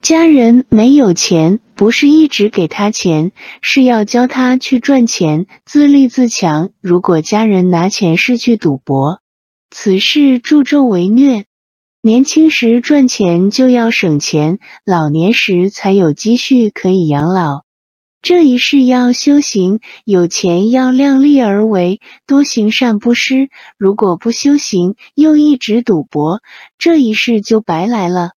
家人没有钱，不是一直给他钱，是要教他去赚钱，自立自强。如果家人拿钱是去赌博，此事助纣为虐。年轻时赚钱就要省钱，老年时才有积蓄可以养老。这一世要修行，有钱要量力而为，多行善不施。如果不修行，又一直赌博，这一世就白来了。